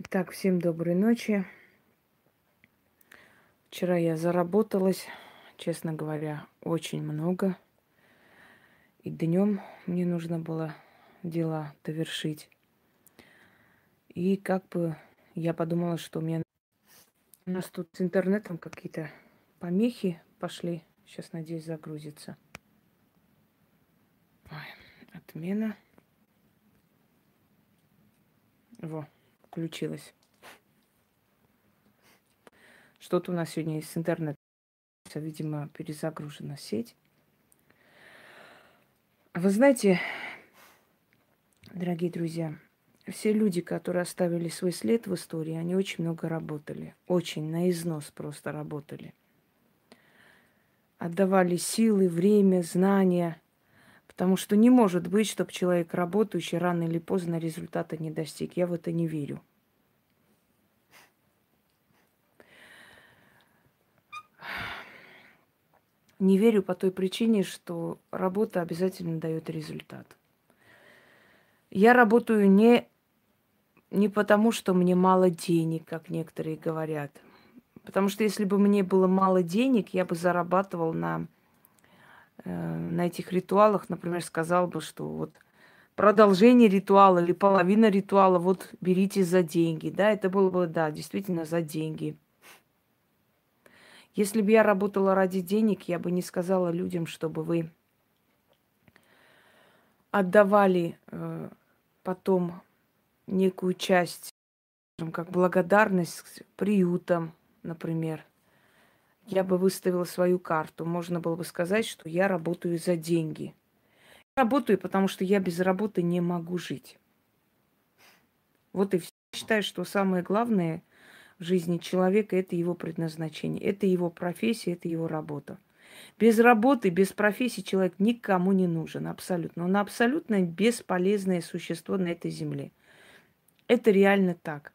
Итак, всем доброй ночи. Вчера я заработалась, честно говоря, очень много. И днем мне нужно было дела довершить. И как бы я подумала, что у меня у нас тут с интернетом какие-то помехи пошли. Сейчас, надеюсь, загрузится. Ой, отмена. Во включилась. Что-то у нас сегодня есть с интернетом. Видимо, перезагружена сеть. Вы знаете, дорогие друзья, все люди, которые оставили свой след в истории, они очень много работали. Очень на износ просто работали. Отдавали силы, время, знания. Потому что не может быть, чтобы человек, работающий, рано или поздно результата не достиг. Я в это не верю. Не верю по той причине, что работа обязательно дает результат. Я работаю не, не потому, что мне мало денег, как некоторые говорят. Потому что если бы мне было мало денег, я бы зарабатывал на, на этих ритуалах, например, сказал бы, что вот продолжение ритуала или половина ритуала, вот берите за деньги. Да, это было бы, да, действительно за деньги. Если бы я работала ради денег, я бы не сказала людям, чтобы вы отдавали э, потом некую часть, как благодарность приютам, например. Я бы выставила свою карту. Можно было бы сказать, что я работаю за деньги. Работаю, потому что я без работы не могу жить. Вот и все. Считаю, что самое главное в жизни человека, это его предназначение, это его профессия, это его работа. Без работы, без профессии человек никому не нужен, абсолютно. Он абсолютно бесполезное существо на этой земле. Это реально так.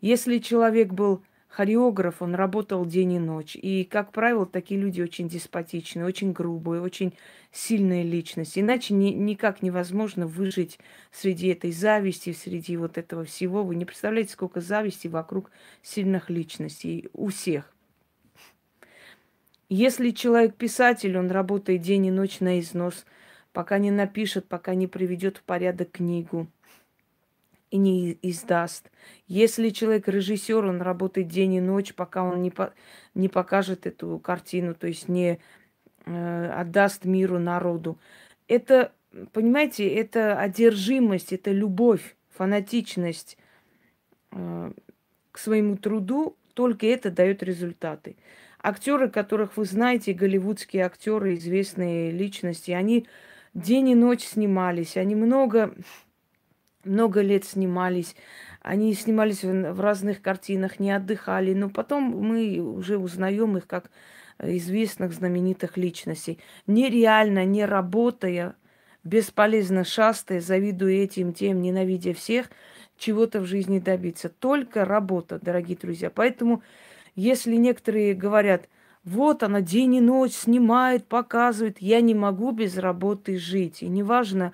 Если человек был хореограф, он работал день и ночь. И, как правило, такие люди очень деспотичные, очень грубые, очень сильная личность. Иначе ни, никак невозможно выжить среди этой зависти, среди вот этого всего. Вы не представляете, сколько зависти вокруг сильных личностей у всех. Если человек писатель, он работает день и ночь на износ, пока не напишет, пока не приведет в порядок книгу – и не издаст. Если человек режиссер, он работает день и ночь, пока он не, по, не покажет эту картину, то есть не э, отдаст миру, народу. Это, понимаете, это одержимость, это любовь, фанатичность э, к своему труду, только это дает результаты. Актеры, которых вы знаете, голливудские актеры, известные личности, они день и ночь снимались, они много много лет снимались. Они снимались в, разных картинах, не отдыхали. Но потом мы уже узнаем их как известных знаменитых личностей. Нереально, не работая, бесполезно шастая, завидуя этим, тем, ненавидя всех, чего-то в жизни добиться. Только работа, дорогие друзья. Поэтому, если некоторые говорят, вот она день и ночь снимает, показывает, я не могу без работы жить. И неважно,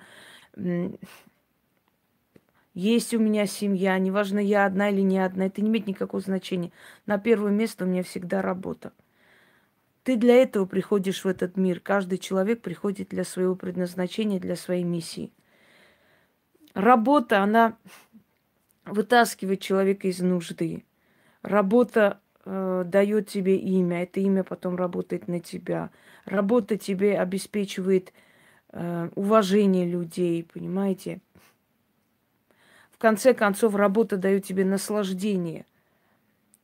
есть у меня семья, неважно, я одна или не одна, это не имеет никакого значения. На первое место у меня всегда работа. Ты для этого приходишь в этот мир. Каждый человек приходит для своего предназначения, для своей миссии. Работа, она вытаскивает человека из нужды. Работа э, дает тебе имя, это имя потом работает на тебя. Работа тебе обеспечивает э, уважение людей, понимаете? Конце концов, работа дает тебе наслаждение.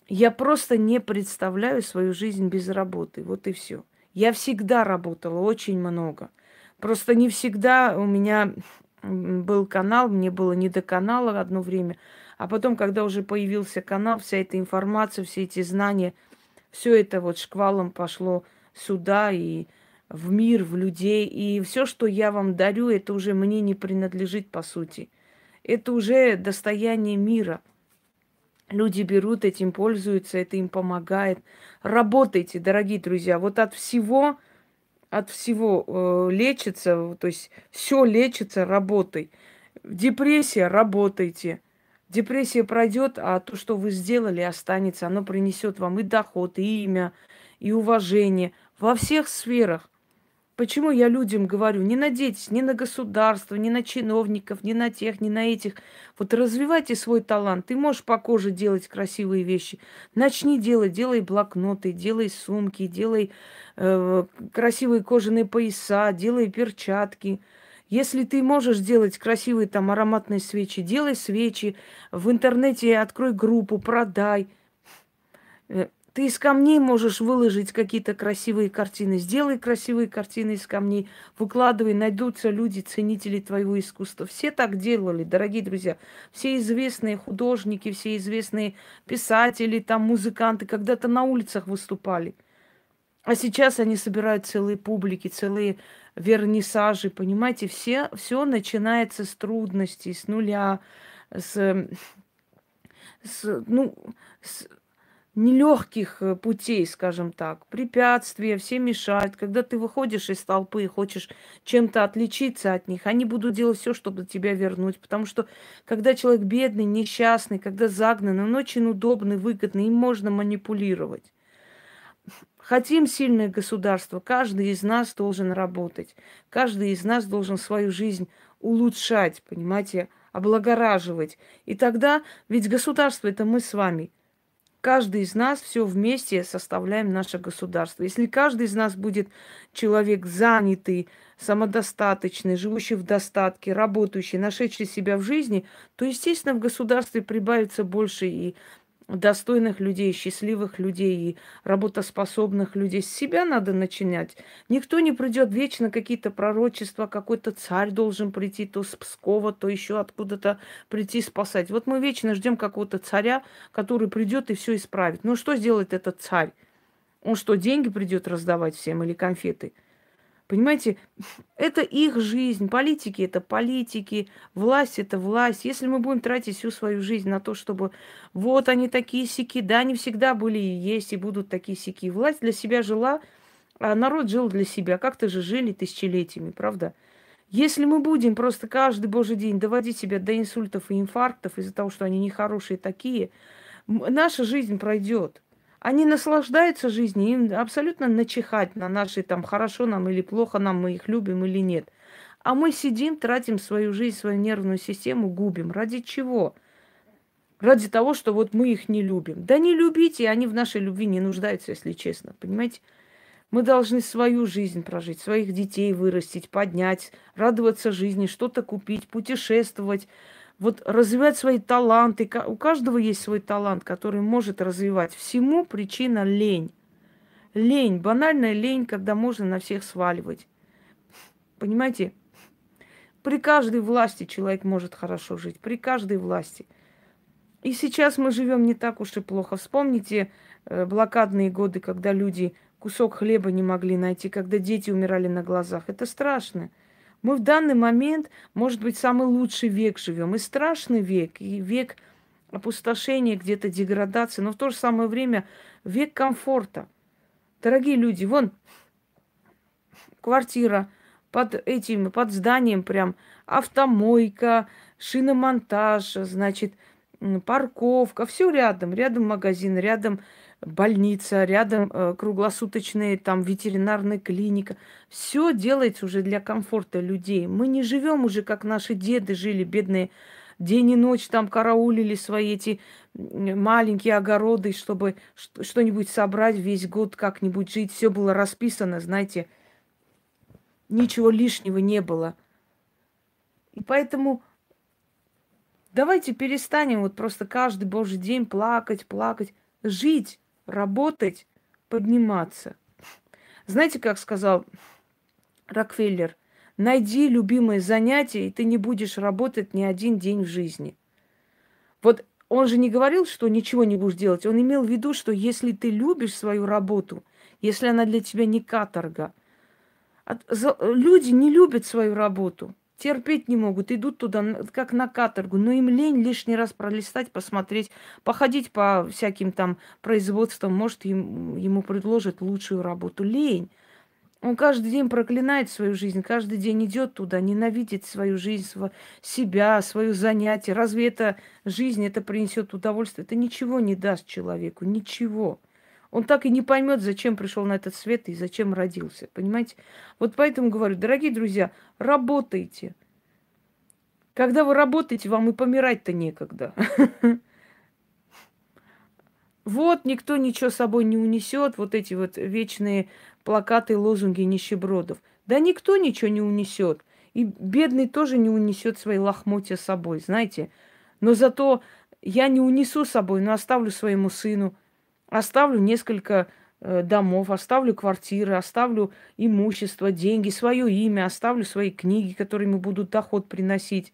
Я просто не представляю свою жизнь без работы. Вот и все. Я всегда работала очень много. Просто не всегда у меня был канал, мне было не до канала одно время. А потом, когда уже появился канал, вся эта информация, все эти знания, все это вот шквалом пошло сюда и в мир, в людей. И все, что я вам дарю, это уже мне не принадлежит по сути это уже достояние мира. Люди берут этим, пользуются, это им помогает. Работайте, дорогие друзья. Вот от всего, от всего э, лечится, то есть все лечится работой. Депрессия, работайте. Депрессия пройдет, а то, что вы сделали, останется. Оно принесет вам и доход, и имя, и уважение во всех сферах. Почему я людям говорю, не надейтесь ни на государство, ни на чиновников, ни на тех, ни на этих. Вот развивайте свой талант. Ты можешь по коже делать красивые вещи. Начни делать, делай блокноты, делай сумки, делай э, красивые кожаные пояса, делай перчатки. Если ты можешь делать красивые там ароматные свечи, делай свечи. В интернете открой группу, продай. Ты из камней можешь выложить какие-то красивые картины. Сделай красивые картины из камней, выкладывай, найдутся люди, ценители твоего искусства. Все так делали, дорогие друзья. Все известные художники, все известные писатели, там музыканты когда-то на улицах выступали. А сейчас они собирают целые публики, целые вернисажи, понимаете? Все, все начинается с трудностей, с нуля, с, с ну, с, нелегких э, путей, скажем так, препятствия, все мешают. Когда ты выходишь из толпы и хочешь чем-то отличиться от них, они будут делать все, чтобы тебя вернуть. Потому что когда человек бедный, несчастный, когда загнанный, он очень удобный, выгодный, им можно манипулировать. Хотим сильное государство, каждый из нас должен работать. Каждый из нас должен свою жизнь улучшать, понимаете, облагораживать. И тогда, ведь государство это мы с вами – Каждый из нас все вместе составляем наше государство. Если каждый из нас будет человек занятый, самодостаточный, живущий в достатке, работающий, нашедший себя в жизни, то, естественно, в государстве прибавится больше и достойных людей, счастливых людей работоспособных людей. С себя надо начинать. Никто не придет вечно какие-то пророчества, какой-то царь должен прийти то с Пскова, то еще откуда-то прийти спасать. Вот мы вечно ждем какого-то царя, который придет и все исправит. Ну что сделает этот царь? Он что, деньги придет раздавать всем или конфеты? Понимаете, это их жизнь. Политики это политики, власть это власть. Если мы будем тратить всю свою жизнь на то, чтобы вот они такие сики, да, они всегда были и есть, и будут такие сики. Власть для себя жила, а народ жил для себя. Как-то же жили тысячелетиями, правда? Если мы будем просто каждый божий день доводить себя до инсультов и инфарктов из-за того, что они нехорошие такие, наша жизнь пройдет. Они наслаждаются жизнью, им абсолютно начихать на наши там хорошо нам или плохо нам, мы их любим или нет. А мы сидим, тратим свою жизнь, свою нервную систему, губим. Ради чего? Ради того, что вот мы их не любим. Да не любите, они в нашей любви не нуждаются, если честно. Понимаете? Мы должны свою жизнь прожить, своих детей вырастить, поднять, радоваться жизни, что-то купить, путешествовать, вот развивать свои таланты. У каждого есть свой талант, который может развивать. Всему причина лень. Лень, банальная лень, когда можно на всех сваливать. Понимаете? При каждой власти человек может хорошо жить, при каждой власти. И сейчас мы живем не так уж и плохо. Вспомните э, блокадные годы, когда люди кусок хлеба не могли найти, когда дети умирали на глазах. Это страшно. Мы в данный момент, может быть, самый лучший век живем. И страшный век, и век опустошения, где-то деградации, но в то же самое время век комфорта. Дорогие люди, вон квартира под этим, под зданием прям, автомойка, шиномонтаж, значит, парковка, все рядом, рядом магазин, рядом больница, рядом э, круглосуточная там ветеринарная клиника. Все делается уже для комфорта людей. Мы не живем уже, как наши деды жили, бедные, день и ночь там караулили свои эти маленькие огороды, чтобы что-нибудь собрать весь год, как-нибудь жить. Все было расписано, знаете, ничего лишнего не было. И поэтому давайте перестанем вот просто каждый божий день плакать, плакать, жить работать, подниматься. Знаете, как сказал Рокфеллер, найди любимое занятие, и ты не будешь работать ни один день в жизни. Вот он же не говорил, что ничего не будешь делать. Он имел в виду, что если ты любишь свою работу, если она для тебя не каторга, люди не любят свою работу терпеть не могут, идут туда как на каторгу, но им лень лишний раз пролистать, посмотреть, походить по всяким там производствам, может, им, ему предложат лучшую работу. Лень. Он каждый день проклинает свою жизнь, каждый день идет туда, ненавидит свою жизнь, себя, свое занятие. Разве это жизнь, это принесет удовольствие? Это ничего не даст человеку, ничего. Он так и не поймет, зачем пришел на этот свет и зачем родился. Понимаете? Вот поэтому говорю, дорогие друзья, работайте. Когда вы работаете, вам и помирать-то некогда. Вот никто ничего с собой не унесет, вот эти вот вечные плакаты, лозунги нищебродов. Да никто ничего не унесет. И бедный тоже не унесет свои лохмотья с собой, знаете. Но зато я не унесу с собой, но оставлю своему сыну, оставлю несколько э, домов, оставлю квартиры, оставлю имущество, деньги, свое имя, оставлю свои книги, которыми будут доход приносить.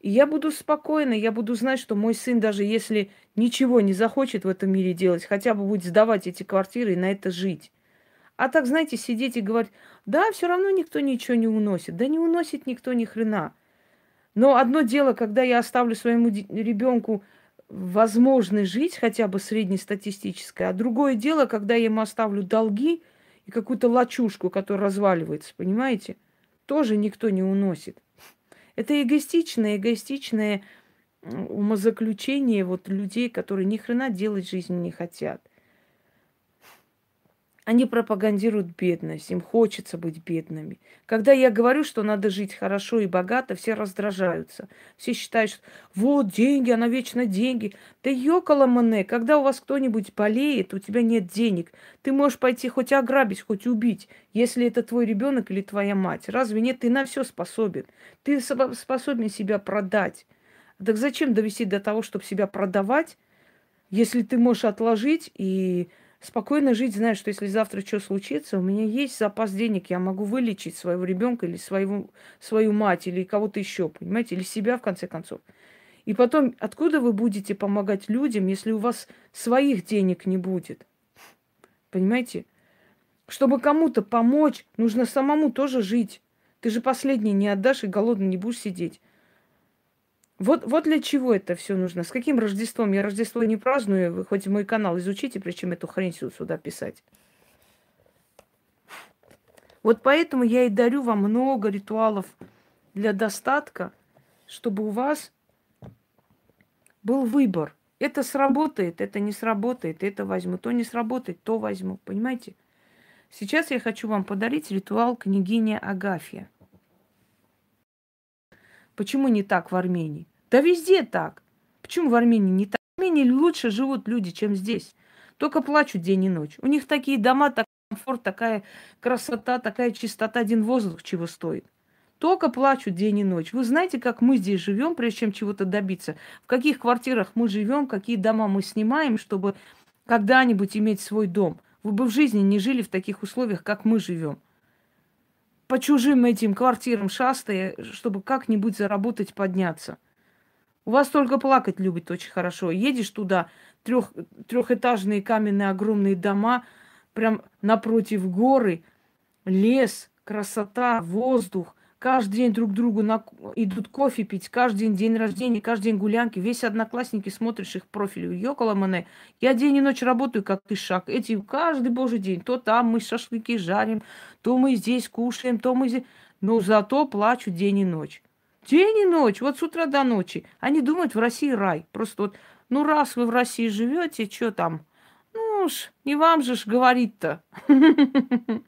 И я буду спокойна, я буду знать, что мой сын, даже если ничего не захочет в этом мире делать, хотя бы будет сдавать эти квартиры и на это жить. А так, знаете, сидеть и говорить, да, все равно никто ничего не уносит. Да не уносит никто ни хрена. Но одно дело, когда я оставлю своему ребенку возможность жить хотя бы среднестатистической, а другое дело, когда я ему оставлю долги и какую-то лачушку, которая разваливается, понимаете? Тоже никто не уносит. Это эгоистичное, эгоистичное умозаключение вот людей, которые ни хрена делать в не хотят. Они пропагандируют бедность, им хочется быть бедными. Когда я говорю, что надо жить хорошо и богато, все раздражаются. Все считают, что вот деньги, она вечно деньги. Да ёкала мане, когда у вас кто-нибудь болеет, у тебя нет денег, ты можешь пойти хоть ограбить, хоть убить, если это твой ребенок или твоя мать. Разве нет? Ты на все способен. Ты способен себя продать. Так зачем довести до того, чтобы себя продавать, если ты можешь отложить и спокойно жить, зная, что если завтра что случится, у меня есть запас денег, я могу вылечить своего ребенка или своего, свою мать или кого-то еще, понимаете, или себя в конце концов. И потом, откуда вы будете помогать людям, если у вас своих денег не будет? Понимаете? Чтобы кому-то помочь, нужно самому тоже жить. Ты же последний не отдашь и голодный не будешь сидеть. Вот, вот для чего это все нужно. С каким Рождеством? Я Рождество не праздную. Вы хоть мой канал изучите, причем эту хрень сюда писать. Вот поэтому я и дарю вам много ритуалов для достатка, чтобы у вас был выбор. Это сработает, это не сработает, это возьму. То не сработает, то возьму. Понимаете? Сейчас я хочу вам подарить ритуал княгиня Агафья. Почему не так в Армении? Да везде так. Почему в Армении не так? В Армении лучше живут люди, чем здесь. Только плачут день и ночь. У них такие дома, такой комфорт, такая красота, такая чистота, один воздух чего стоит. Только плачут день и ночь. Вы знаете, как мы здесь живем, прежде чем чего-то добиться? В каких квартирах мы живем, какие дома мы снимаем, чтобы когда-нибудь иметь свой дом? Вы бы в жизни не жили в таких условиях, как мы живем. По чужим этим квартирам шастая, чтобы как-нибудь заработать, подняться – у вас только плакать любит очень хорошо. Едешь туда, трех, трехэтажные каменные огромные дома, прям напротив горы, лес, красота, воздух. Каждый день друг другу на... идут кофе пить, каждый день день рождения, каждый день гулянки. Весь одноклассники смотришь их профили. Ёкала мане. Я день и ночь работаю, как ты шаг. Эти каждый божий день. То там мы шашлыки жарим, то мы здесь кушаем, то мы здесь... Но зато плачу день и ночь. День и ночь, вот с утра до ночи. Они думают, в России рай. Просто вот, ну раз вы в России живете, что там? Ну уж, не вам же ж говорить-то.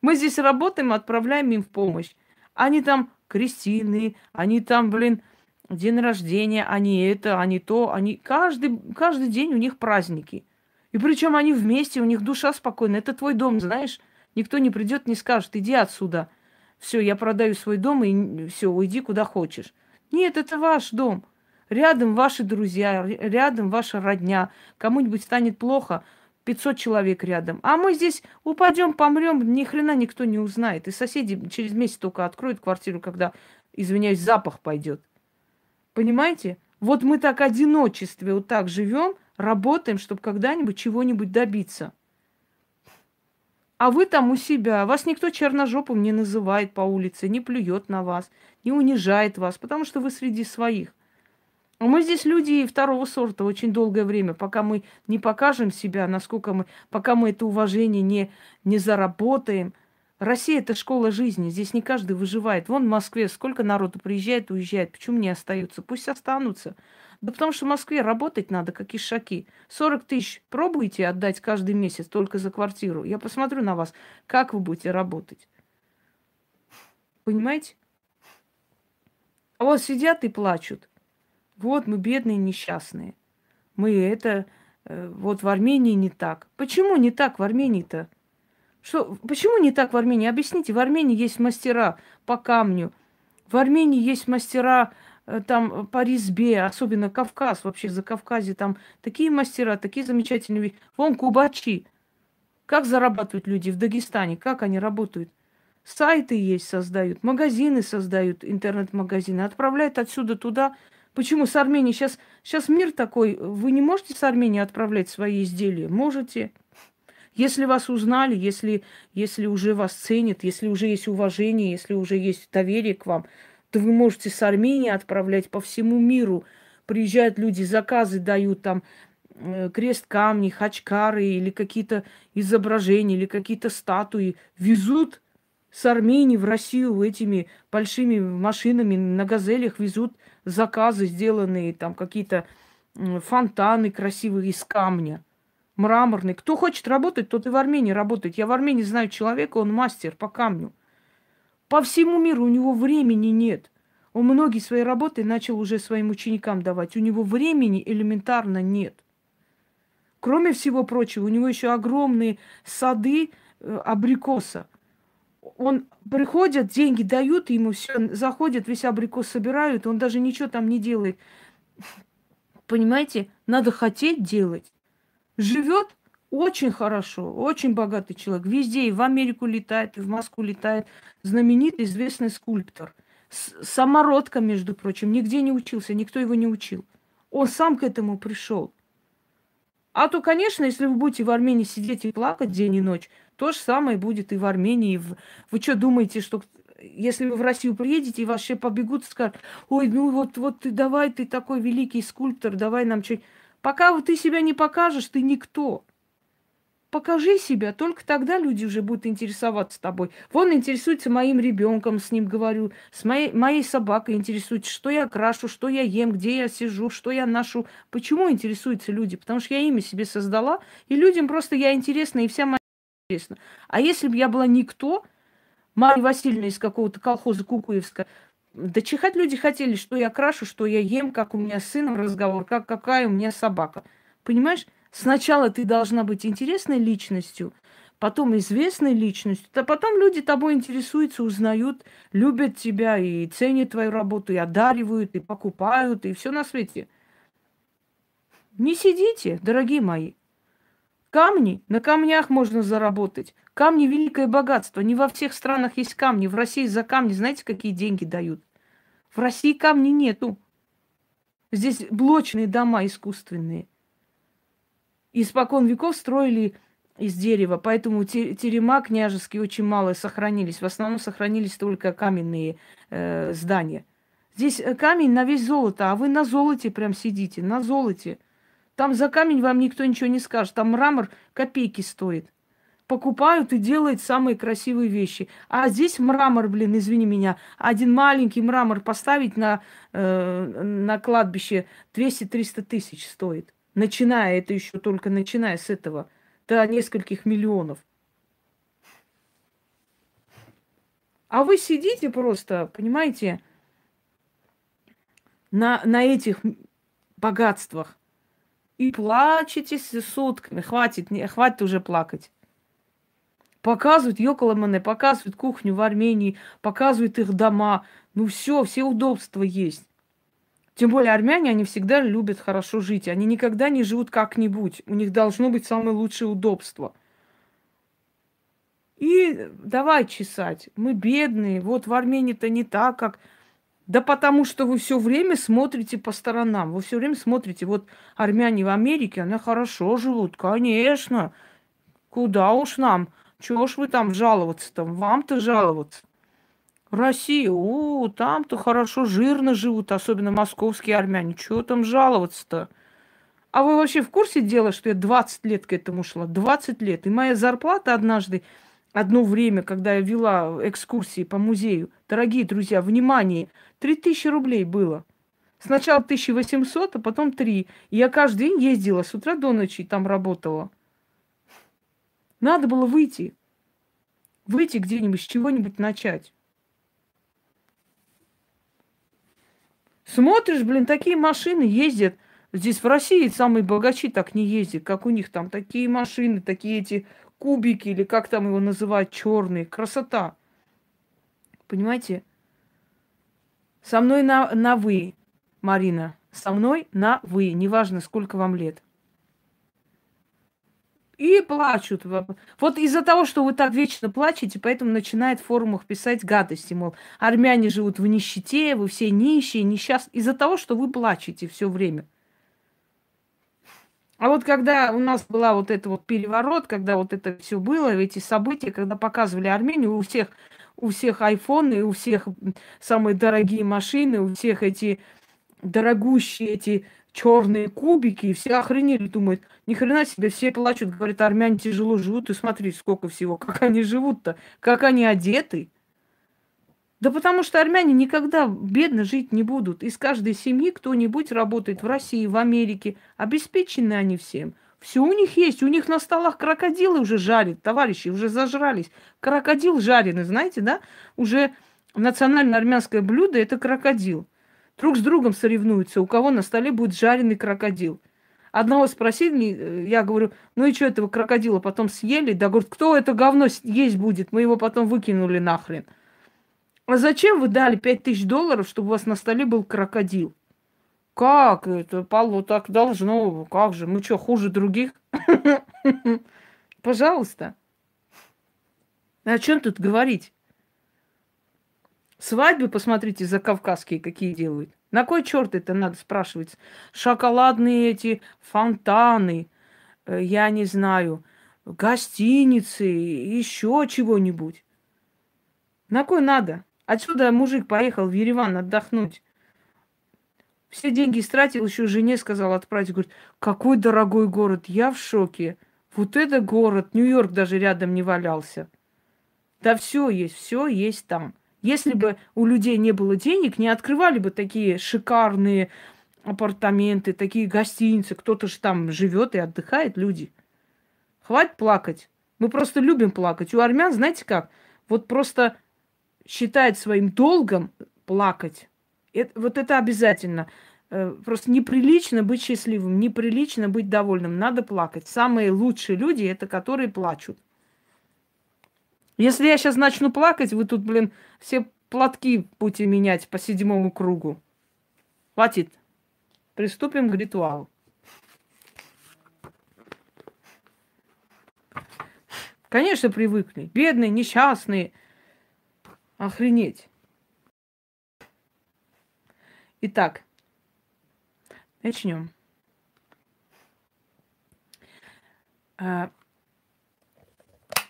Мы здесь работаем, отправляем им в помощь. Они там крестины, они там, блин, день рождения, они это, они то, они каждый, каждый день у них праздники. И причем они вместе, у них душа спокойная. Это твой дом, знаешь. Никто не придет, не скажет, иди отсюда все, я продаю свой дом и все, уйди куда хочешь. Нет, это ваш дом. Рядом ваши друзья, рядом ваша родня. Кому-нибудь станет плохо, 500 человек рядом. А мы здесь упадем, помрем, ни хрена никто не узнает. И соседи через месяц только откроют квартиру, когда, извиняюсь, запах пойдет. Понимаете? Вот мы так одиночестве вот так живем, работаем, чтобы когда-нибудь чего-нибудь добиться. А вы там у себя. Вас никто черножопым не называет по улице, не плюет на вас, не унижает вас, потому что вы среди своих. А мы здесь люди второго сорта очень долгое время, пока мы не покажем себя, насколько мы, пока мы это уважение не, не заработаем. Россия – это школа жизни, здесь не каждый выживает. Вон в Москве сколько народу приезжает, уезжает, почему не остаются? Пусть останутся. Да потому что в Москве работать надо, как ишаки. 40 тысяч пробуйте отдать каждый месяц только за квартиру. Я посмотрю на вас, как вы будете работать. Понимаете? А вот сидят и плачут. Вот мы бедные, несчастные. Мы это... Э, вот в Армении не так. Почему не так в Армении-то? Что, почему не так в Армении? Объясните, в Армении есть мастера по камню. В Армении есть мастера там по резьбе, особенно Кавказ, вообще за Кавказе, там такие мастера, такие замечательные. Вон кубачи. Как зарабатывают люди в Дагестане, как они работают? Сайты есть, создают, магазины создают, интернет-магазины, отправляют отсюда туда. Почему с Армении? Сейчас, сейчас мир такой, вы не можете с Армении отправлять свои изделия? Можете. Если вас узнали, если, если уже вас ценят, если уже есть уважение, если уже есть доверие к вам, то вы можете с Армении отправлять по всему миру. Приезжают люди, заказы дают там э, крест камни, хачкары или какие-то изображения, или какие-то статуи. Везут с Армении в Россию этими большими машинами на газелях везут заказы, сделанные там какие-то фонтаны красивые из камня, мраморные. Кто хочет работать, тот и в Армении работает. Я в Армении знаю человека, он мастер по камню. По всему миру у него времени нет. Он многие свои работы начал уже своим ученикам давать. У него времени элементарно нет. Кроме всего прочего, у него еще огромные сады э, абрикоса. Он приходят, деньги дают ему, все, заходят, весь абрикос собирают, он даже ничего там не делает. Понимаете, надо хотеть делать. Живет очень хорошо, очень богатый человек. Везде, и в Америку летает, и в Москву летает. Знаменитый, известный скульптор. С самородка, между прочим, нигде не учился, никто его не учил. Он сам к этому пришел. А то, конечно, если вы будете в Армении сидеть и плакать день и ночь, то же самое будет и в Армении. Вы что думаете, что если вы в Россию приедете, и все побегут и скажут, ой, ну вот, вот ты давай, ты такой великий скульптор, давай нам что-нибудь. Пока ты себя не покажешь, ты никто. Покажи себя, только тогда люди уже будут интересоваться тобой. Вон интересуется моим ребенком, с ним говорю, с моей, моей собакой интересуется, что я крашу, что я ем, где я сижу, что я ношу. Почему интересуются люди? Потому что я имя себе создала, и людям просто я интересна, и вся моя интересна. А если бы я была никто, Марья Васильевна из какого-то колхоза Кукуевска, да чихать люди хотели, что я крашу, что я ем, как у меня с сыном разговор, как какая у меня собака. Понимаешь? Сначала ты должна быть интересной личностью, потом известной личностью, а потом люди тобой интересуются, узнают, любят тебя и ценят твою работу, и одаривают, и покупают, и все на свете. Не сидите, дорогие мои. Камни, на камнях можно заработать. Камни – великое богатство. Не во всех странах есть камни. В России за камни, знаете, какие деньги дают? В России камней нету. Здесь блочные дома искусственные – испокон веков строили из дерева, поэтому терема княжеские очень мало сохранились. В основном сохранились только каменные э, здания. Здесь э, камень на весь золото, а вы на золоте прям сидите, на золоте. Там за камень вам никто ничего не скажет. Там мрамор копейки стоит. Покупают и делают самые красивые вещи. А здесь мрамор, блин, извини меня, один маленький мрамор поставить на, э, на кладбище 200-300 тысяч стоит начиная, это еще только начиная с этого, до нескольких миллионов. А вы сидите просто, понимаете, на, на этих богатствах и плачете сутками. Хватит, не, хватит уже плакать. Показывают Йоколамане, показывают кухню в Армении, показывают их дома. Ну все, все удобства есть. Тем более армяне, они всегда любят хорошо жить. Они никогда не живут как-нибудь. У них должно быть самое лучшее удобство. И давай чесать. Мы бедные. Вот в Армении-то не так, как... Да потому что вы все время смотрите по сторонам. Вы все время смотрите. Вот армяне в Америке, они хорошо живут, конечно. Куда уж нам? Чего ж вы там жаловаться-то? Вам-то жаловаться. Россия, о, там-то хорошо, жирно живут, особенно московские армяне. Чего там жаловаться-то? А вы вообще в курсе дела, что я 20 лет к этому шла? 20 лет. И моя зарплата однажды, одно время, когда я вела экскурсии по музею, дорогие друзья, внимание, 3000 рублей было. Сначала 1800, а потом 3. И я каждый день ездила с утра до ночи, там работала. Надо было выйти. Выйти где-нибудь, с чего-нибудь начать. Смотришь, блин, такие машины ездят. Здесь в России самые богачи так не ездят, как у них там такие машины, такие эти кубики или как там его называют, черные. Красота. Понимаете? Со мной на, на вы, Марина. Со мной на вы. Неважно, сколько вам лет. И плачут. Вот из-за того, что вы так вечно плачете, поэтому начинает в форумах писать гадости, мол, армяне живут в нищете, вы все нищие, несчастные. Из-за того, что вы плачете все время. А вот когда у нас была вот это вот переворот, когда вот это все было, эти события, когда показывали Армению, у всех, у всех айфоны, у всех самые дорогие машины, у всех эти дорогущие эти черные кубики, и все охренели, думают, ни хрена себе, все плачут, говорят, армяне тяжело живут, и смотри, сколько всего, как они живут-то, как они одеты. Да потому что армяне никогда бедно жить не будут. Из каждой семьи кто-нибудь работает в России, в Америке. Обеспечены они всем. Все у них есть. У них на столах крокодилы уже жарят, товарищи, уже зажрались. Крокодил жареный, знаете, да? Уже национальное армянское блюдо – это крокодил друг с другом соревнуются, у кого на столе будет жареный крокодил. Одного спросили, э, я говорю, ну и что этого крокодила потом съели? Да, говорит, кто это говно есть будет? Мы его потом выкинули нахрен. А зачем вы дали 5000 долларов, чтобы у вас на столе был крокодил? Как это, Павло, так должно? Как же? Мы что, хуже других? Пожалуйста. О чем тут говорить? Свадьбы, посмотрите, за кавказские какие делают. На кой черт это надо спрашивать? Шоколадные эти фонтаны, э, я не знаю, гостиницы, еще чего-нибудь. На кой надо? Отсюда мужик поехал в Ереван отдохнуть. Все деньги истратил, еще жене сказал отправить. Говорит, какой дорогой город, я в шоке. Вот это город, Нью-Йорк даже рядом не валялся. Да все есть, все есть там. Если бы у людей не было денег, не открывали бы такие шикарные апартаменты, такие гостиницы. Кто-то же там живет и отдыхает, люди. Хватит плакать. Мы просто любим плакать. У армян, знаете как? Вот просто считает своим долгом плакать. Это, вот это обязательно. Э, просто неприлично быть счастливым, неприлично быть довольным. Надо плакать. Самые лучшие люди это которые плачут. Если я сейчас начну плакать, вы тут, блин, все платки будете менять по седьмому кругу. Хватит. Приступим к ритуалу. Конечно, привыкли. Бедные, несчастные. Охренеть. Итак, начнем.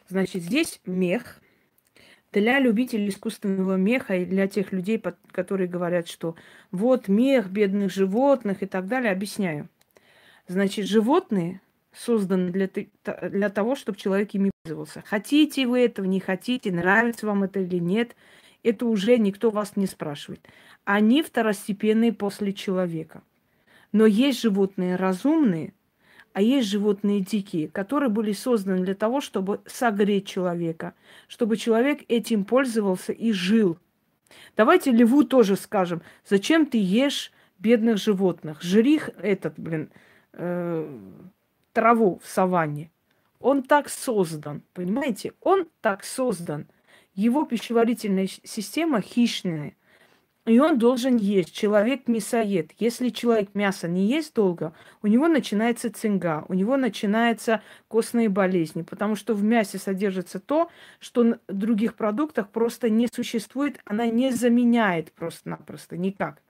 Значит, здесь мех. Для любителей искусственного меха и для тех людей, которые говорят, что вот мех бедных животных и так далее, объясняю. Значит, животные созданы для, для того, чтобы человек ими пользовался. Хотите вы этого, не хотите, нравится вам это или нет, это уже никто вас не спрашивает. Они второстепенные после человека. Но есть животные разумные, а есть животные дикие, которые были созданы для того, чтобы согреть человека, чтобы человек этим пользовался и жил. Давайте льву тоже скажем, зачем ты ешь бедных животных? Жри этот, блин, э, траву в саванне. Он так создан, понимаете? Он так создан. Его пищеварительная система хищная. И он должен есть. Человек мясоед. Если человек мясо не ест долго, у него начинается цинга, у него начинаются костные болезни, потому что в мясе содержится то, что в других продуктах просто не существует, она не заменяет просто-напросто никак.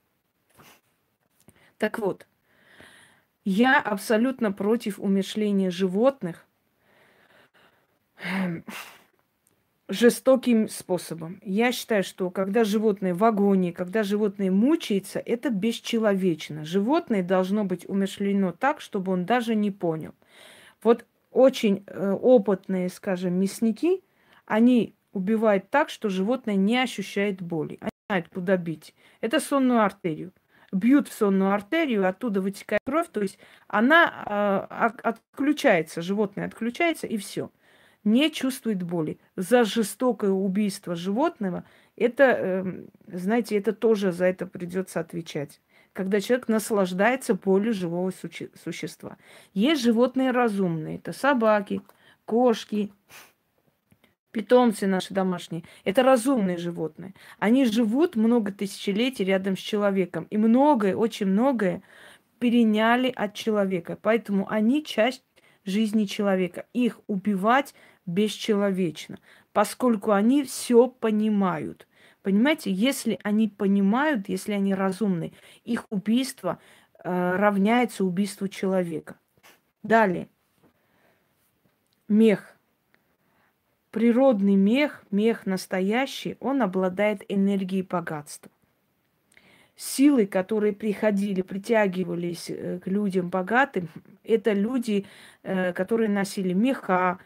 Так вот, я абсолютно против умершления животных. Жестоким способом. Я считаю, что когда животное в агонии, когда животное мучается, это бесчеловечно. Животное должно быть умершлено так, чтобы он даже не понял. Вот очень э, опытные, скажем, мясники, они убивают так, что животное не ощущает боли. Они знают, куда бить. Это сонную артерию. Бьют в сонную артерию, оттуда вытекает кровь, то есть она э, отключается, животное отключается, и все не чувствует боли. За жестокое убийство животного, это, эм, знаете, это тоже за это придется отвечать. Когда человек наслаждается болью живого суще- существа. Есть животные разумные. Это собаки, кошки, питомцы наши домашние. Это разумные животные. Они живут много тысячелетий рядом с человеком. И многое, очень многое переняли от человека. Поэтому они часть жизни человека. Их убивать бесчеловечно, поскольку они все понимают. Понимаете, если они понимают, если они разумны, их убийство э, равняется убийству человека. Далее. Мех. Природный мех, мех настоящий, он обладает энергией богатства. Силы, которые приходили, притягивались э, к людям богатым, это люди, э, которые носили меха,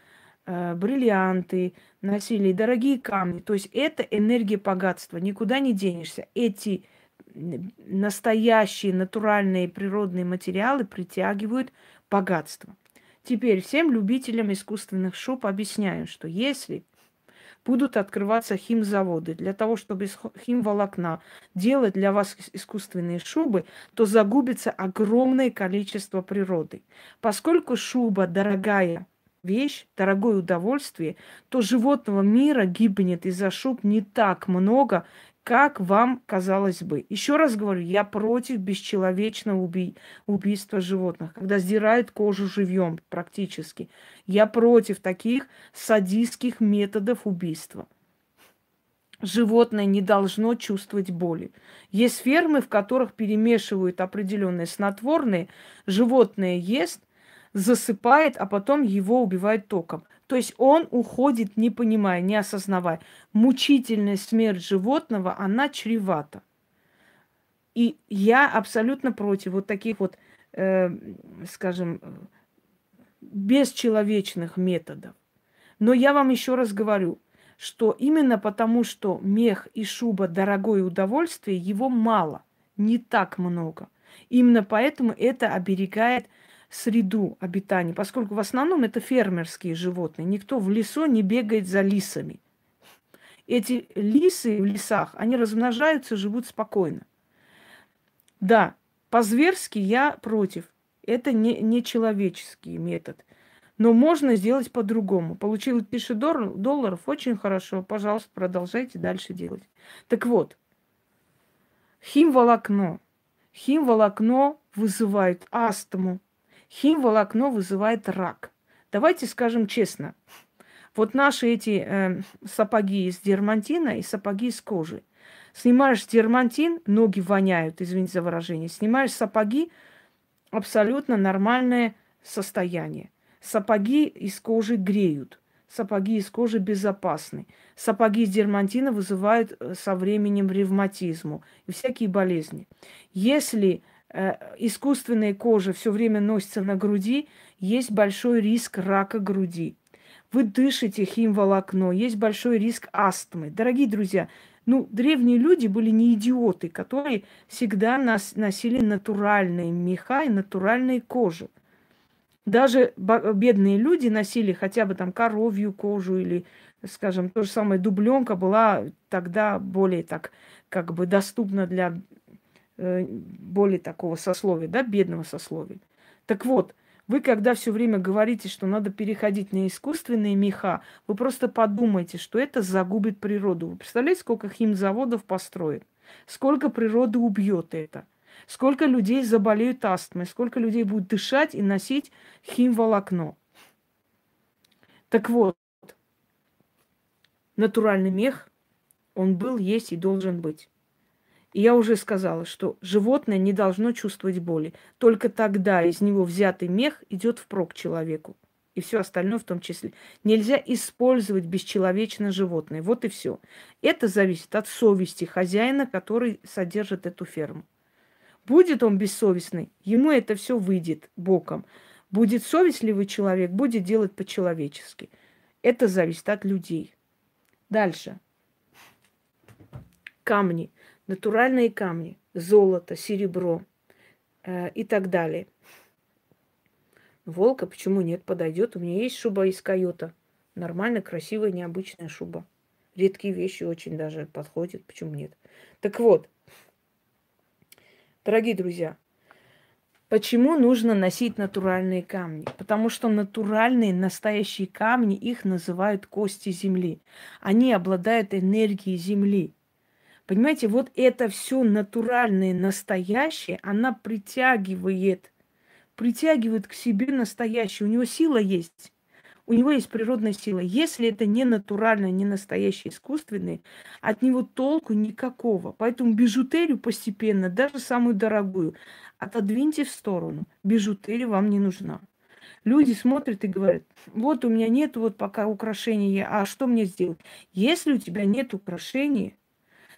бриллианты, носили дорогие камни. То есть это энергия богатства, никуда не денешься. Эти настоящие натуральные природные материалы притягивают богатство. Теперь всем любителям искусственных шуб объясняю, что если будут открываться химзаводы для того, чтобы из химволокна делать для вас искусственные шубы, то загубится огромное количество природы. Поскольку шуба дорогая вещь, дорогое удовольствие, то животного мира гибнет из-за шуб не так много, как вам казалось бы. Еще раз говорю, я против бесчеловечного уби- убийства животных, когда сдирают кожу живьем практически. Я против таких садистских методов убийства. Животное не должно чувствовать боли. Есть фермы, в которых перемешивают определенные снотворные, животное ест – засыпает, а потом его убивает током. То есть он уходит, не понимая, не осознавая. Мучительная смерть животного, она чревата. И я абсолютно против вот таких вот, э, скажем, бесчеловечных методов. Но я вам еще раз говорю, что именно потому, что мех и шуба дорогое удовольствие, его мало, не так много. Именно поэтому это оберегает среду обитания, поскольку в основном это фермерские животные. Никто в лесу не бегает за лисами. Эти лисы в лесах, они размножаются, живут спокойно. Да, по-зверски я против. Это не, не человеческий метод. Но можно сделать по-другому. Получил тысячу долларов, очень хорошо. Пожалуйста, продолжайте дальше делать. Так вот, химволокно. Химволокно вызывает астму, химволокно вызывает рак. Давайте скажем честно. Вот наши эти э, сапоги из дермантина и сапоги из кожи. Снимаешь дермантин, ноги воняют, извините за выражение. Снимаешь сапоги, абсолютно нормальное состояние. Сапоги из кожи греют. Сапоги из кожи безопасны. Сапоги из дермантина вызывают э, со временем ревматизму и всякие болезни. Если искусственная кожа все время носится на груди, есть большой риск рака груди. Вы дышите химволокно, есть большой риск астмы. Дорогие друзья, ну, древние люди были не идиоты, которые всегда нас, носили натуральные меха и натуральные кожи. Даже бедные люди носили хотя бы там коровью кожу или, скажем, то же самое дубленка была тогда более так как бы доступна для Э, более такого сословия, да, бедного сословия. Так вот, вы когда все время говорите, что надо переходить на искусственные меха, вы просто подумайте, что это загубит природу. Вы представляете, сколько химзаводов построят? Сколько природы убьет это? Сколько людей заболеют астмой? Сколько людей будет дышать и носить химволокно? Так вот, натуральный мех, он был, есть и должен быть. Я уже сказала, что животное не должно чувствовать боли. Только тогда из него взятый мех идет впрок человеку. и все остальное в том числе. Нельзя использовать бесчеловечно животное. Вот и все. Это зависит от совести хозяина, который содержит эту ферму. Будет он бессовестный, ему это все выйдет боком. Будет совестливый человек, будет делать по-человечески. Это зависит от людей. Дальше. Камни, натуральные камни, золото, серебро э, и так далее. Волка почему нет? Подойдет. У меня есть шуба из койота. Нормально, красивая, необычная шуба. Редкие вещи очень даже подходят. Почему нет? Так вот, дорогие друзья, почему нужно носить натуральные камни? Потому что натуральные, настоящие камни, их называют кости земли. Они обладают энергией земли. Понимаете, вот это все натуральное, настоящее, она притягивает притягивает к себе настоящее. У него сила есть. У него есть природная сила. Если это не натуральное, не настоящее, искусственное, от него толку никакого. Поэтому бижутерию постепенно, даже самую дорогую, отодвиньте в сторону. Бижутерия вам не нужна. Люди смотрят и говорят, вот у меня нет вот пока украшения, а что мне сделать? Если у тебя нет украшений,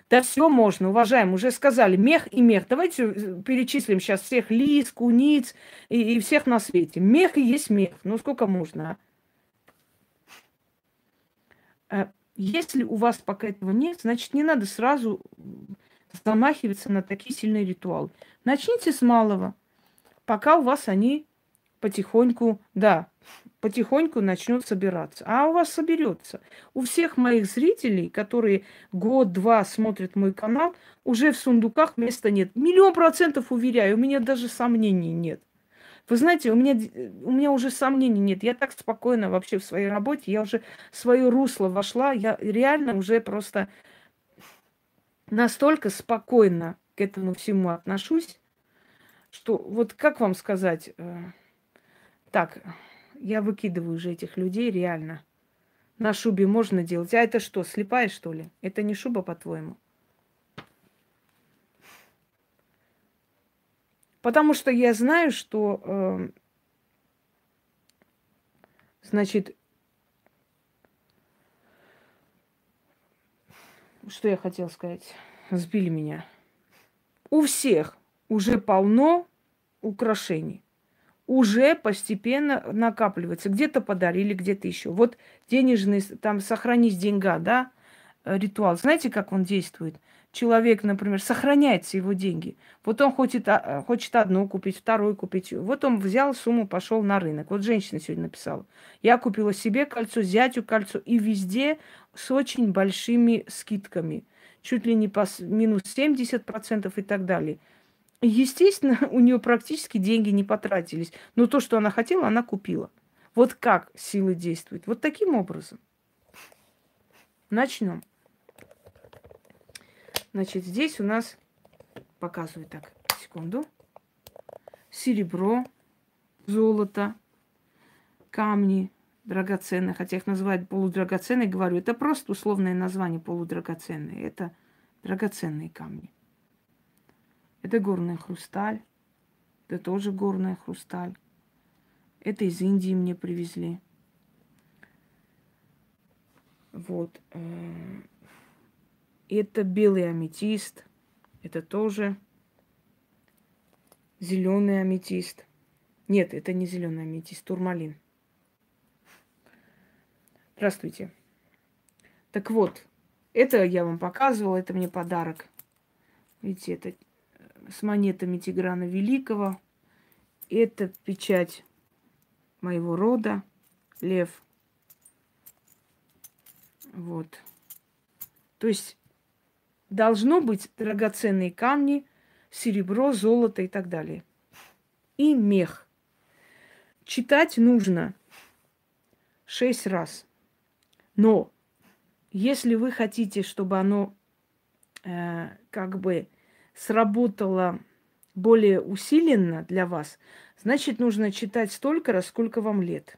да все можно, уважаем, уже сказали, мех и мех. Давайте э, перечислим сейчас всех лис, куниц и, и всех на свете. Мех и есть мех. Ну сколько можно, а? а? Если у вас пока этого нет, значит, не надо сразу замахиваться на такие сильные ритуалы. Начните с малого, пока у вас они потихоньку, да, потихоньку начнет собираться. А у вас соберется. У всех моих зрителей, которые год-два смотрят мой канал, уже в сундуках места нет. Миллион процентов уверяю, у меня даже сомнений нет. Вы знаете, у меня, у меня уже сомнений нет. Я так спокойно вообще в своей работе, я уже в свое русло вошла, я реально уже просто настолько спокойно к этому всему отношусь, что вот как вам сказать, э, так, я выкидываю уже этих людей реально. На шубе можно делать. А это что, слепая, что ли? Это не шуба, по-твоему? Потому что я знаю, что, э, значит, что я хотела сказать? Сбили меня. У всех уже полно украшений уже постепенно накапливается. Где-то подарили, где-то еще. Вот денежный, там, сохранись деньга, да, э, ритуал. Знаете, как он действует? Человек, например, сохраняется его деньги. Вот он хочет, а, хочет одну купить, вторую купить. Вот он взял сумму, пошел на рынок. Вот женщина сегодня написала. Я купила себе кольцо, зятю кольцо. И везде с очень большими скидками. Чуть ли не по минус 70% и так далее. Естественно, у нее практически деньги не потратились. Но то, что она хотела, она купила. Вот как силы действуют. Вот таким образом. Начнем. Значит, здесь у нас показываю так, секунду. Серебро, золото, камни драгоценные, хотя их называют полудрагоценные, говорю, это просто условное название полудрагоценные. Это драгоценные камни. Это горный хрусталь. Это тоже горный хрусталь. Это из Индии мне привезли. Вот. Э, это белый аметист. Это тоже зеленый аметист. Нет, это не зеленый аметист, турмалин. Здравствуйте. Так вот, это я вам показывала, это мне подарок. Видите, это с монетами Тиграна Великого. Это печать моего рода, лев. Вот. То есть должно быть драгоценные камни, серебро, золото и так далее. И мех. Читать нужно шесть раз. Но если вы хотите, чтобы оно э, как бы сработало более усиленно для вас, значит, нужно читать столько раз, сколько вам лет.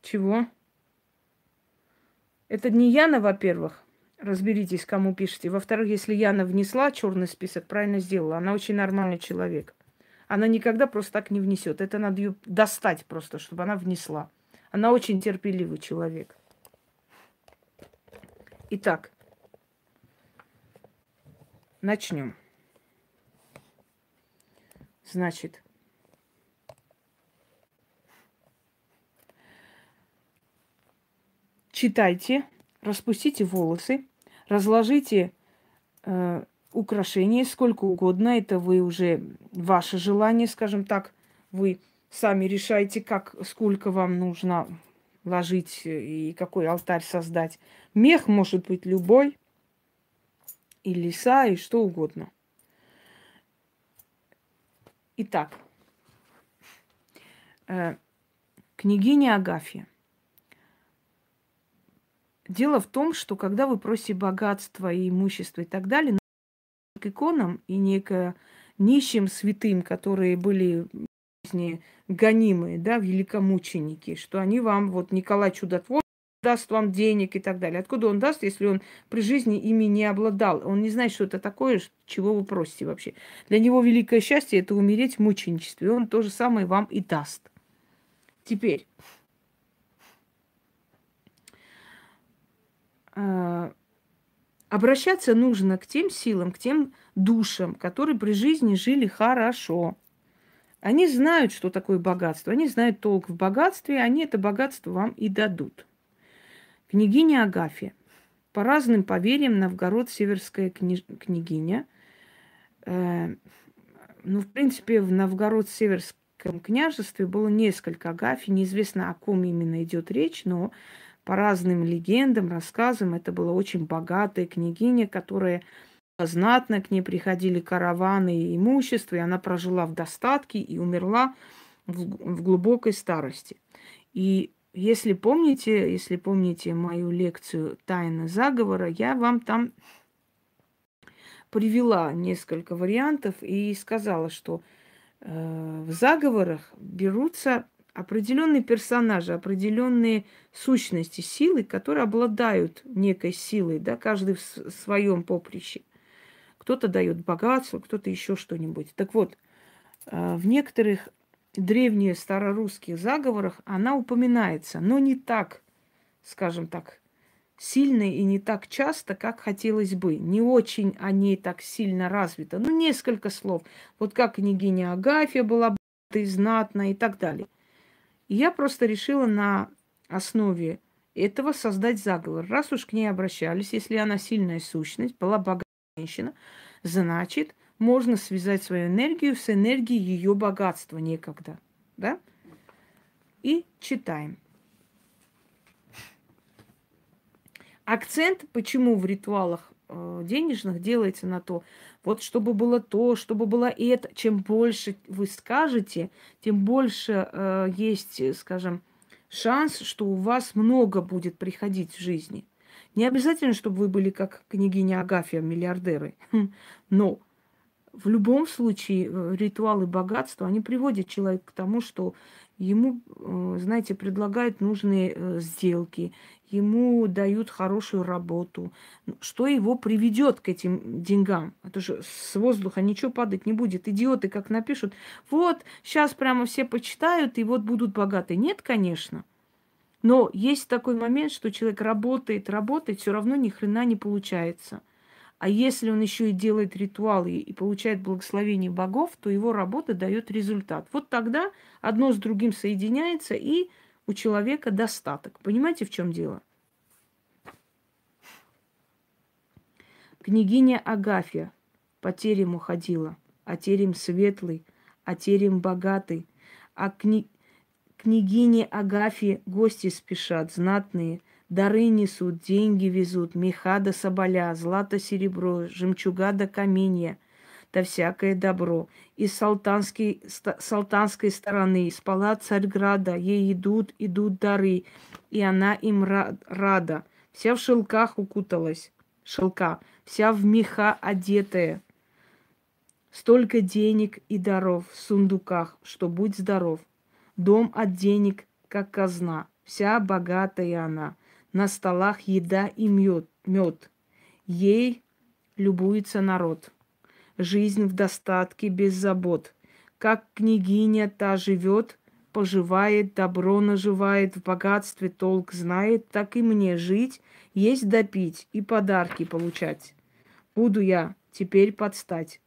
Чего? Это не Яна, во-первых, разберитесь, кому пишете. Во-вторых, если Яна внесла черный список, правильно сделала. Она очень нормальный человек. Она никогда просто так не внесет. Это надо ее достать просто, чтобы она внесла. Она очень терпеливый человек. Итак, начнем. Значит, читайте, распустите волосы, разложите э, украшения сколько угодно. Это вы уже ваше желание, скажем так. Вы сами решаете, как, сколько вам нужно ложить и какой алтарь создать. Мех может быть любой, и леса, и что угодно. Итак, э, княгиня Агафья. Дело в том, что когда вы просите богатства и имущества и так далее, к иконам и не к нищим святым, которые были жизни гонимые, да, великомученики, что они вам, вот Николай Чудотвор даст вам денег и так далее. Откуда он даст, если он при жизни ими не обладал? Он не знает, что это такое, чего вы просите вообще. Для него великое счастье – это умереть в мученичестве. Он то же самое вам и даст. Теперь, А, обращаться нужно к тем силам, к тем душам, которые при жизни жили хорошо. Они знают, что такое богатство, они знают толк в богатстве, они это богатство вам и дадут. Княгиня Агафья. По разным поверьям, Новгород-Северская книж... княгиня. Э, ну, в принципе, в Новгород-Северском княжестве было несколько Агафий. Неизвестно, о ком именно идет речь, но по разным легендам, рассказам, это была очень богатая княгиня, которая знатно к ней приходили караваны и имущество, и она прожила в достатке и умерла в, в глубокой старости. И если помните, если помните мою лекцию «Тайна заговора», я вам там привела несколько вариантов и сказала, что э, в заговорах берутся определенные персонажи, определенные сущности, силы, которые обладают некой силой, да, каждый в своем поприще. Кто-то дает богатство, кто-то еще что-нибудь. Так вот, э, в некоторых древних старорусских заговорах она упоминается, но не так, скажем так, сильно и не так часто, как хотелось бы. Не очень о ней так сильно развито. Ну, несколько слов. Вот как княгиня Агафья была и знатна и так далее. И я просто решила на основе этого создать заговор. Раз уж к ней обращались, если она сильная сущность, была богатая женщина, значит, можно связать свою энергию с энергией ее богатства некогда. Да? И читаем. Акцент, почему в ритуалах э, денежных делается на то, вот чтобы было то, чтобы было это. Чем больше вы скажете, тем больше э, есть, скажем, шанс, что у вас много будет приходить в жизни. Не обязательно, чтобы вы были как княгиня Агафья, миллиардеры. Но в любом случае э, ритуалы богатства, они приводят человека к тому, что ему, э, знаете, предлагают нужные э, сделки, ему дают хорошую работу, что его приведет к этим деньгам. Это же с воздуха ничего падать не будет. Идиоты как напишут, вот, сейчас прямо все почитают, и вот будут богаты. Нет, конечно. Но есть такой момент, что человек работает, работает, все равно ни хрена не получается. А если он еще и делает ритуалы и получает благословение богов, то его работа дает результат. Вот тогда одно с другим соединяется, и у человека достаток. Понимаете, в чем дело? Княгиня Агафья по терему ходила, а терем светлый, а терем богатый, а кни... княгине Агафьи гости спешат, знатные, дары несут, деньги везут, меха да соболя, злато серебро, жемчуга да каменья, да всякое добро. Из салтанской, салтанской стороны, из палат Царьграда, ей идут, идут дары, и она им рада. Вся в шелках укуталась, шелка, вся в меха одетая. Столько денег и даров в сундуках, что будь здоров. Дом от денег, как казна, вся богатая она. На столах еда и мед, мед. Ей любуется народ. Жизнь в достатке без забот. Как княгиня та живет, поживает, добро наживает, в богатстве толк знает, так и мне жить, есть допить и подарки получать. Буду я теперь подстать.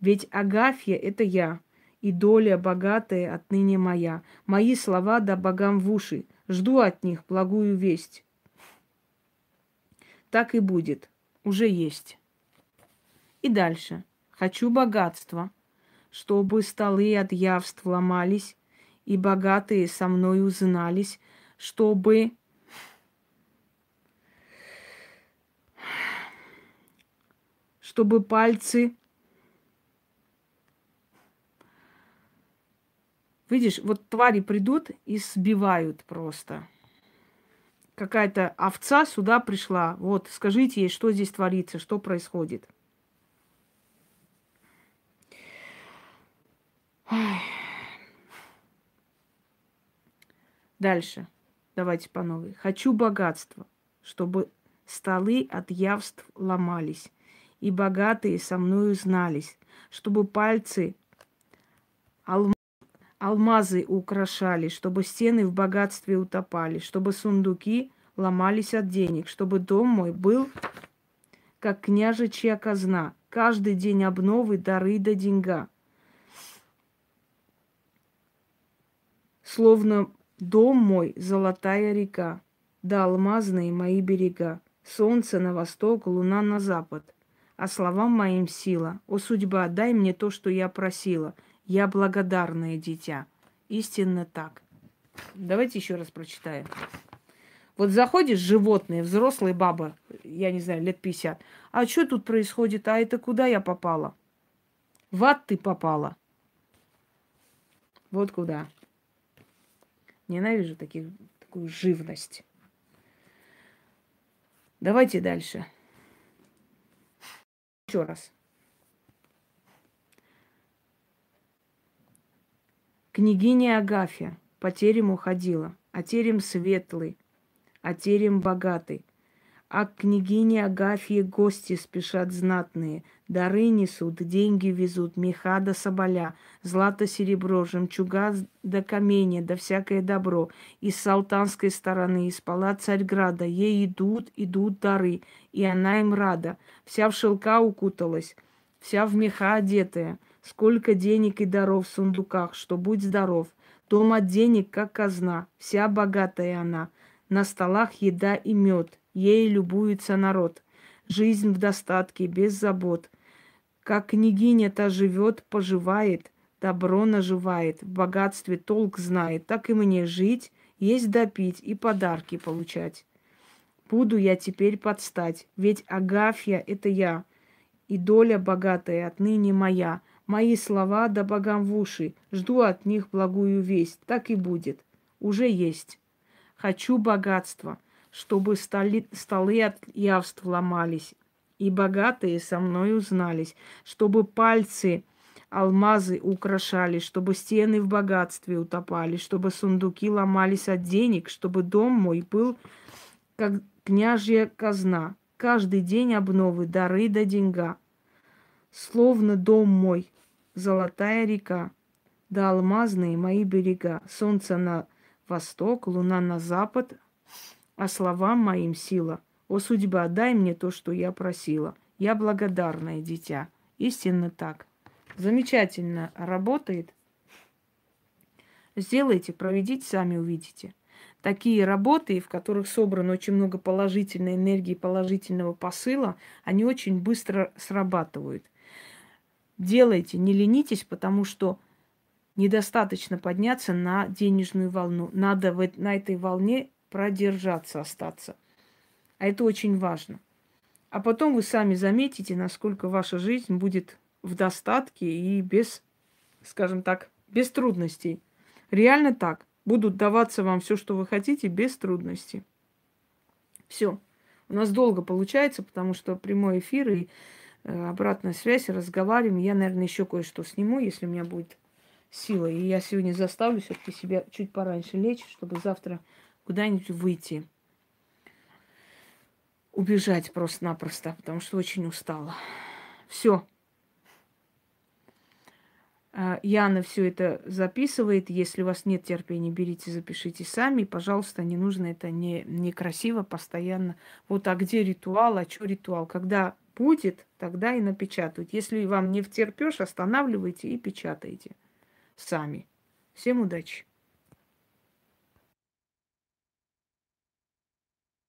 Ведь Агафья — это я, и доля богатая отныне моя. Мои слова да богам в уши, жду от них благую весть. Так и будет, уже есть. И дальше. Хочу богатства, чтобы столы от явств ломались, и богатые со мной узнались, чтобы чтобы пальцы Видишь, вот твари придут и сбивают просто. Какая-то овца сюда пришла. Вот, скажите ей, что здесь творится, что происходит. Дальше. Давайте по новой. Хочу богатства, чтобы столы от явств ломались, и богатые со мною знались, чтобы пальцы алм... алмазы украшали, чтобы стены в богатстве утопали, чтобы сундуки ломались от денег, чтобы дом мой был, как княжечья казна, каждый день обновы, дары да деньга. Словно Дом мой — золотая река, да алмазные мои берега. Солнце на восток, луна на запад. А словам моим сила. О, судьба, дай мне то, что я просила. Я благодарное дитя. Истинно так. Давайте еще раз прочитаем. Вот заходишь, животные, взрослые баба, я не знаю, лет 50. А что тут происходит? А это куда я попала? В ад ты попала. Вот куда. Ненавижу таких, такую живность. Давайте дальше. Еще раз. Княгиня Агафья по терем уходила, а терем светлый, а терем богатый – а к княгине Агафье гости спешат знатные, дары несут, деньги везут, меха да соболя, злато серебро, жемчуга да каменья, да всякое добро. Из салтанской стороны, из палат Царьграда, ей идут, идут дары, и она им рада. Вся в шелка укуталась, вся в меха одетая. Сколько денег и даров в сундуках, что будь здоров. Дом от денег, как казна, вся богатая она. На столах еда и мед, Ей любуется народ. Жизнь в достатке, без забот. Как княгиня та живет, поживает, добро наживает, в богатстве толк знает, так и мне жить, есть допить и подарки получать. Буду я теперь подстать, ведь Агафья — это я, и доля богатая отныне моя. Мои слова да богам в уши, жду от них благую весть, так и будет. Уже есть. Хочу богатства, чтобы столи, столы от явств ломались, и богатые со мной узнались, чтобы пальцы алмазы украшали, чтобы стены в богатстве утопали, чтобы сундуки ломались от денег, чтобы дом мой был как княжья казна, каждый день обновы, дары да деньга. Словно дом мой, золотая река, да алмазные мои берега, солнце на восток, луна на запад, а словам моим сила. О, судьба, дай мне то, что я просила. Я благодарное дитя. Истинно так. Замечательно работает. Сделайте, проведите, сами увидите. Такие работы, в которых собрано очень много положительной энергии, положительного посыла, они очень быстро срабатывают. Делайте, не ленитесь, потому что недостаточно подняться на денежную волну. Надо на этой волне продержаться, остаться. А это очень важно. А потом вы сами заметите, насколько ваша жизнь будет в достатке и без, скажем так, без трудностей. Реально так. Будут даваться вам все, что вы хотите, без трудностей. Все. У нас долго получается, потому что прямой эфир и обратная связь, разговариваем. Я, наверное, еще кое-что сниму, если у меня будет сила. И я сегодня заставлю все-таки себя чуть пораньше лечь, чтобы завтра куда-нибудь выйти. убежать просто-напросто, потому что очень устала. Все. А, Яна все это записывает. Если у вас нет терпения, берите, запишите сами. Пожалуйста, не нужно это не, некрасиво постоянно. Вот, а где ритуал, а что ритуал? Когда будет, тогда и напечатают. Если вам не втерпешь, останавливайте и печатайте сами. Всем удачи!